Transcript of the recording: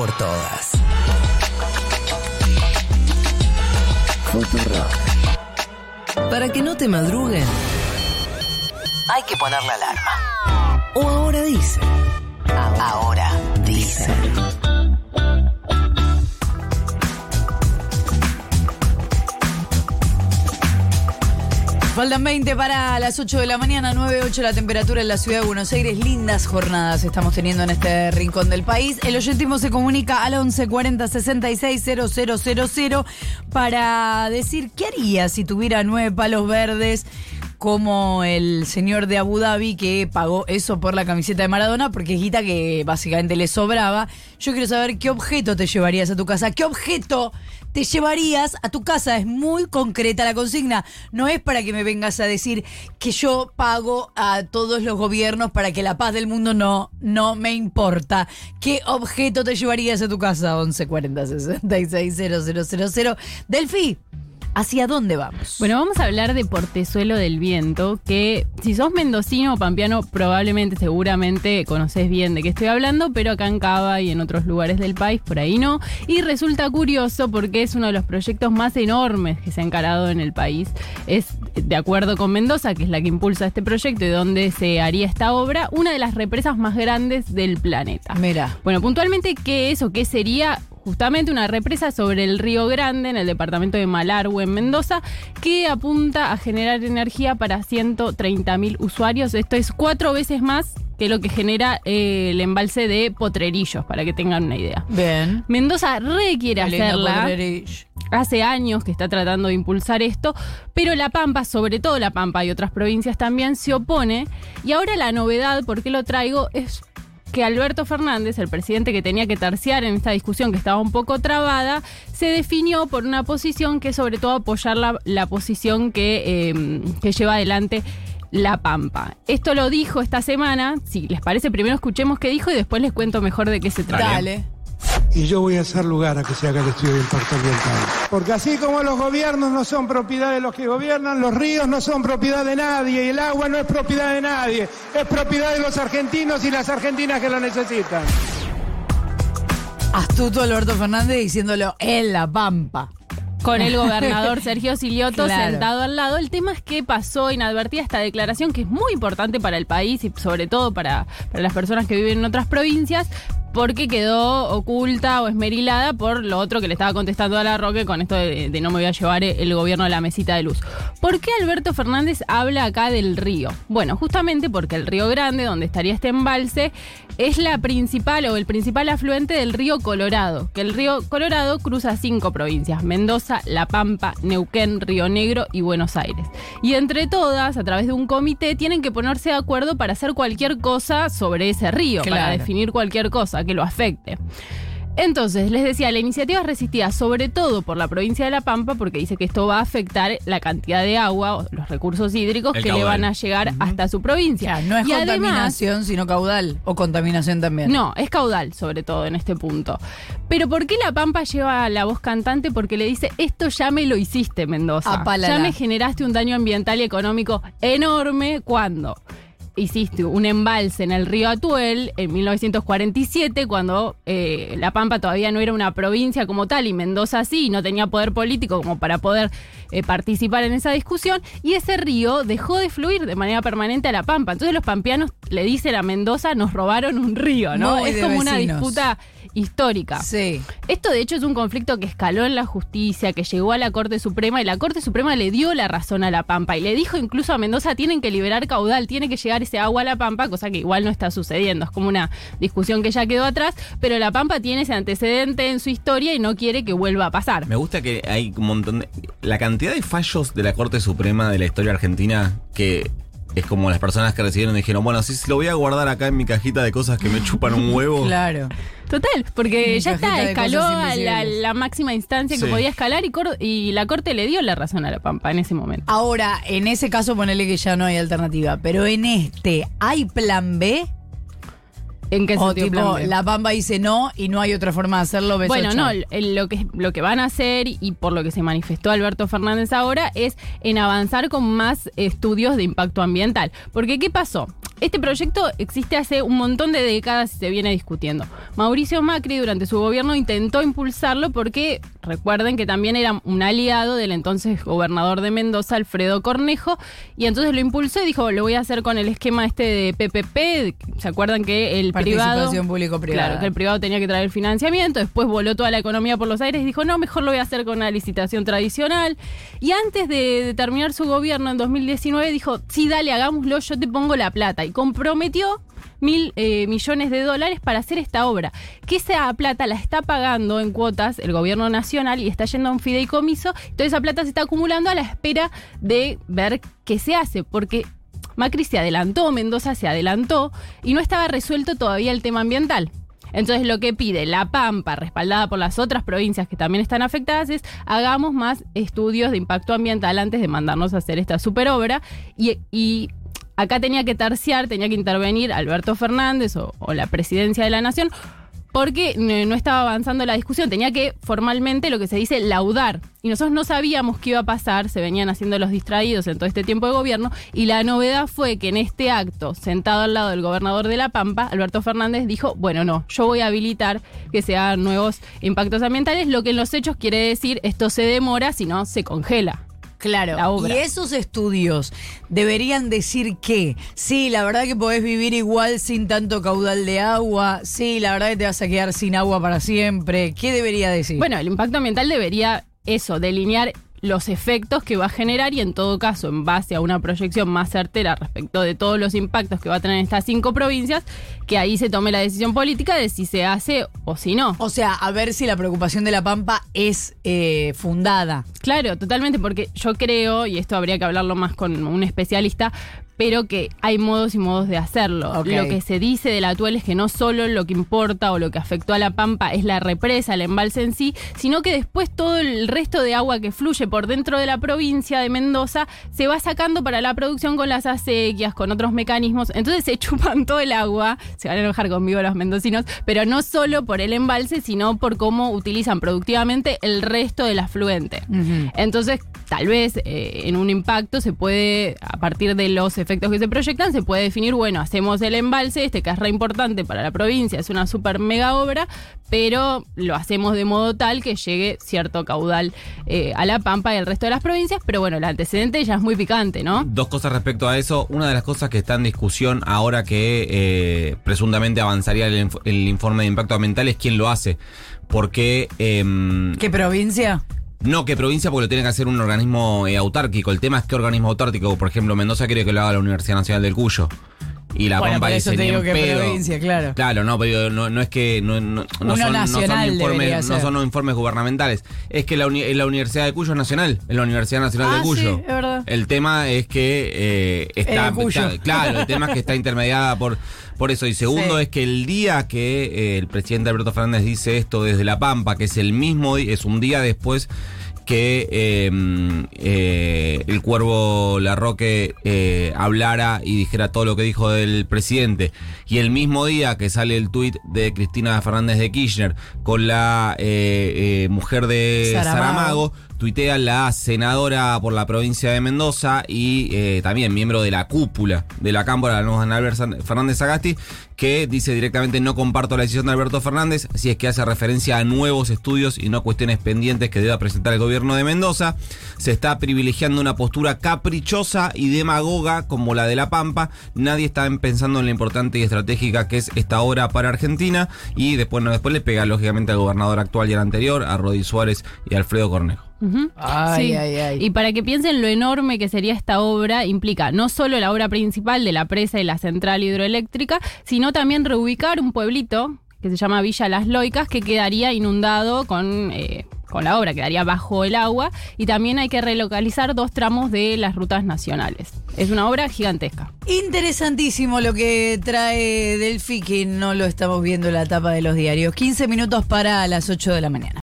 por todas. Para que no te madruguen, hay que poner la alarma. O ahora dice. Ahora dice. Faltan 20 para las 8 de la mañana, 9.8 la temperatura en la ciudad de Buenos Aires. Lindas jornadas estamos teniendo en este rincón del país. El oyentimo se comunica al 1140 66 000 para decir qué haría si tuviera nueve palos verdes como el señor de Abu Dhabi que pagó eso por la camiseta de Maradona porque es guita que básicamente le sobraba. Yo quiero saber qué objeto te llevarías a tu casa. ¿Qué objeto te llevarías a tu casa? Es muy concreta la consigna. No es para que me vengas a decir que yo pago a todos los gobiernos para que la paz del mundo no, no me importa. ¿Qué objeto te llevarías a tu casa? 1140 66 000. Delfi. ¿Hacia dónde vamos? Bueno, vamos a hablar de Portezuelo del Viento, que si sos mendocino o pampeano, probablemente, seguramente conoces bien de qué estoy hablando, pero acá en Cava y en otros lugares del país, por ahí no. Y resulta curioso porque es uno de los proyectos más enormes que se ha encarado en el país. Es, de acuerdo con Mendoza, que es la que impulsa este proyecto y donde se haría esta obra, una de las represas más grandes del planeta. Mira. Bueno, puntualmente, ¿qué es o qué sería? Justamente una represa sobre el Río Grande, en el departamento de Malargüe, en Mendoza, que apunta a generar energía para 130 mil usuarios. Esto es cuatro veces más que lo que genera eh, el embalse de Potrerillos, para que tengan una idea. Bien. Mendoza requiere Qué lindo hacerla. Potrerillo. Hace años que está tratando de impulsar esto, pero La Pampa, sobre todo La Pampa y otras provincias también, se opone. Y ahora la novedad, ¿por qué lo traigo? Es que Alberto Fernández, el presidente que tenía que terciar en esta discusión que estaba un poco trabada, se definió por una posición que es sobre todo apoyar la, la posición que, eh, que lleva adelante La Pampa. Esto lo dijo esta semana. Si les parece, primero escuchemos qué dijo y después les cuento mejor de qué se trata. Dale. Y yo voy a hacer lugar a que se haga el estudio de impacto ambiental. Porque así como los gobiernos no son propiedad de los que gobiernan, los ríos no son propiedad de nadie y el agua no es propiedad de nadie, es propiedad de los argentinos y las argentinas que lo necesitan. Astuto Alberto Fernández diciéndolo en la pampa. con el gobernador Sergio Silioto Claro. sentado al lado. El tema es que pasó inadvertida esta declaración que es muy importante para el país y sobre todo para, para las personas que viven en otras provincias porque quedó oculta o esmerilada por lo otro que le estaba contestando a la Roque con esto de, de no me voy a llevar el gobierno a la mesita de luz. ¿Por qué Alberto Fernández habla acá del río? Bueno, justamente porque el río Grande, donde estaría este embalse, es la principal o el principal afluente del río Colorado, que el río Colorado cruza cinco provincias, Mendoza, La Pampa, Neuquén, Río Negro y Buenos Aires. Y entre todas, a través de un comité, tienen que ponerse de acuerdo para hacer cualquier cosa sobre ese río, para definir cualquier cosa que lo afecte. Entonces, les decía, la iniciativa es resistida sobre todo por la provincia de La Pampa porque dice que esto va a afectar la cantidad de agua, o los recursos hídricos El que le van a llegar hasta su provincia. No es Y además- contaminación, sino caudal. O contaminación también. no, es caudal, sobre todo en este punto. Pero ¿por qué La Pampa lleva la voz cantante? Porque le dice, esto ya me lo hiciste, Mendoza. Apalala. Ya me generaste un daño ambiental y económico enorme. ¿Cuándo? Hiciste un embalse en el río Atuel en 1947, cuando eh, La Pampa todavía no era una provincia como tal y Mendoza sí, y no tenía poder político como para poder eh, participar en esa discusión. Y ese río dejó de fluir de manera permanente a La Pampa. Entonces los pampeanos le dicen a Mendoza, nos robaron un río, ¿no? Muy es como una disputa histórica. Sí. Esto de hecho es un conflicto que escaló en la justicia, que llegó a la Corte Suprema y la Corte Suprema le dio la razón a La Pampa y le dijo incluso a Mendoza tienen que liberar caudal, tiene que llegar ese agua a La Pampa, cosa que igual no está sucediendo, es como una discusión que ya quedó atrás, pero La Pampa tiene ese antecedente en su historia y no quiere que vuelva a pasar. Me gusta que hay un montón de. La cantidad de fallos de la Corte Suprema de la historia argentina que es como las personas que recibieron dijeron, bueno, sí, lo voy a guardar acá en mi cajita de cosas que me chupan un huevo. Claro. Total, porque Mi ya está, escaló a la, máxima instancia que Sí. podía escalar y, cor- y la Corte le dio la razón a La Pampa en ese momento. Ahora, en ese caso, ponele que ya no hay alternativa. Pero en este, ¿hay plan B? ¿En qué O sentido tipo, plan B? la Pampa dice no y no hay otra forma de hacerlo. beso, Bueno, chao. no, lo que, lo que van a hacer y por lo que se manifestó Alberto Fernández ahora es en avanzar con más estudios de impacto ambiental. Porque, ¿qué pasó? Este proyecto existe hace un montón de décadas y se viene discutiendo. Mauricio Macri durante su gobierno intentó impulsarlo porque recuerden que también era un aliado del entonces gobernador de Mendoza, Alfredo Cornejo, y entonces lo impulsó y dijo, lo voy a hacer con el esquema este de PPP, ¿se acuerdan que el privado... Público-privada. Claro, que el privado tenía que traer el financiamiento, después voló toda la economía por los aires y dijo, no, mejor lo voy a hacer con una licitación tradicional. Y antes de, de terminar su gobierno en 2019 dijo, sí, dale, hagámoslo, yo te pongo la plata. Y comprometió mil eh, millones de dólares para hacer esta obra. Que esa plata la está pagando en cuotas el gobierno nacional y está yendo a un fideicomiso. Toda esa plata se está acumulando a la espera de ver qué se hace, porque Macri se adelantó, Mendoza se adelantó y no estaba resuelto todavía el tema ambiental. Entonces lo que pide La Pampa, respaldada por las otras provincias que también están afectadas, es hagamos más estudios de impacto ambiental antes de mandarnos a hacer esta super obra. Y, y acá tenía que terciar, tenía que intervenir Alberto Fernández o la presidencia de la Nación, porque no no estaba avanzando la discusión, tenía que formalmente lo que se dice laudar. Y nosotros no sabíamos qué iba a pasar, se venían haciendo los distraídos en todo este tiempo de gobierno, y la novedad fue que en este acto, sentado al lado del gobernador de La Pampa, Alberto Fernández dijo, bueno, no, yo voy a habilitar que se hagan nuevos impactos ambientales, lo que en los hechos quiere decir, esto se demora, si no, se congela. Claro. la obra. Y esos estudios deberían decir que, sí, la verdad que podés vivir igual sin tanto caudal de agua, sí, la verdad que te vas a quedar sin agua para siempre. ¿Qué debería decir? Bueno, el impacto ambiental debería eso, delinear los efectos que va a generar y en todo caso, en base a una proyección más certera respecto de todos los impactos que va a tener estas cinco provincias, que ahí se tome la decisión política de si se hace o si no. O sea, a ver si la preocupación de la Pampa es eh, fundada. Claro, totalmente, porque yo creo, y esto habría que hablarlo más con un especialista, pero que hay modos y modos de hacerlo. Lo que se dice del Atuel es que no solo lo que importa o lo que afectó a la Pampa es la represa, el embalse en sí, sino que después todo el resto de agua que fluye por dentro de la provincia de Mendoza se va sacando para la producción con las acequias, con otros mecanismos. Entonces se chupan todo el agua, se van a enojar conmigo los mendocinos, pero no solo por el embalse, sino por cómo utilizan productivamente el resto del afluente. Entonces, tal vez eh, en un impacto se puede, a partir de los efectos que se proyectan, se puede definir, bueno, hacemos el embalse, este que es re importante para la provincia, es una super mega obra, pero lo hacemos de modo tal que llegue cierto caudal eh, a La Pampa y al resto de las provincias, pero bueno, el antecedente ya es muy picante, ¿no? Dos cosas respecto a eso. Una de las cosas que está en discusión ahora que eh, presuntamente avanzaría el, inf- el informe de impacto ambiental es quién lo hace. Porque em, ¿Qué provincia? No que provincia porque lo tiene que hacer un organismo eh, autárquico. El tema es qué organismo autárquico. Por ejemplo, Mendoza quiere que lo haga la Universidad Nacional del Cuyo. Y la Bueno, Pampa eso dice te digo que pedo. provincia, claro. Claro, no, pero no, no es que no, no- no son, informes, no son informes gubernamentales. Es que la, uni- la Universidad de Cuyo es nacional, es la Universidad Nacional Ah, de Cuyo. sí, es verdad. El tema es que eh, está, Cuyo. está- claro, el tema es que está intermediada por por eso y segundo Sí. es que el día que eh, el presidente Alberto Fernández dice esto desde La Pampa, que es el mismo es un día después que eh, eh, el cuervo Larroque eh, hablara y dijera todo lo que dijo del presidente. Y el mismo día que sale el tuit de Cristina Fernández de Kirchner con la eh, eh, mujer de Saramago. Saramago, tuitea la senadora por la provincia de Mendoza y eh, también miembro de la cúpula de la Cámara, la Albert Fernández Sagasti, que dice directamente no comparto la decisión de Alberto Fernández, si es que hace referencia a nuevos estudios y no cuestiones pendientes que deba presentar el gobierno de Mendoza. Se está privilegiando una postura caprichosa y demagoga como la de La Pampa. Nadie está pensando en lo importante y estratégica que es esta obra para Argentina. Y después, no, después le pega lógicamente al gobernador actual y al anterior, a Rodi Suárez y Alfredo Cornejo. Ujú. Ay, Sí. ay, ay. Y para que piensen lo enorme que sería esta obra, implica no solo la obra principal de la presa y la central hidroeléctrica, sino también reubicar un pueblito que se llama Villa Las Loicas, que quedaría inundado con, eh, con la obra, quedaría bajo el agua. Y también hay que relocalizar dos tramos de las rutas nacionales. Es una obra gigantesca. Interesantísimo lo que trae Delphi, que no lo estamos viendo en la tapa de los diarios. 15 minutos para las 8 de la mañana.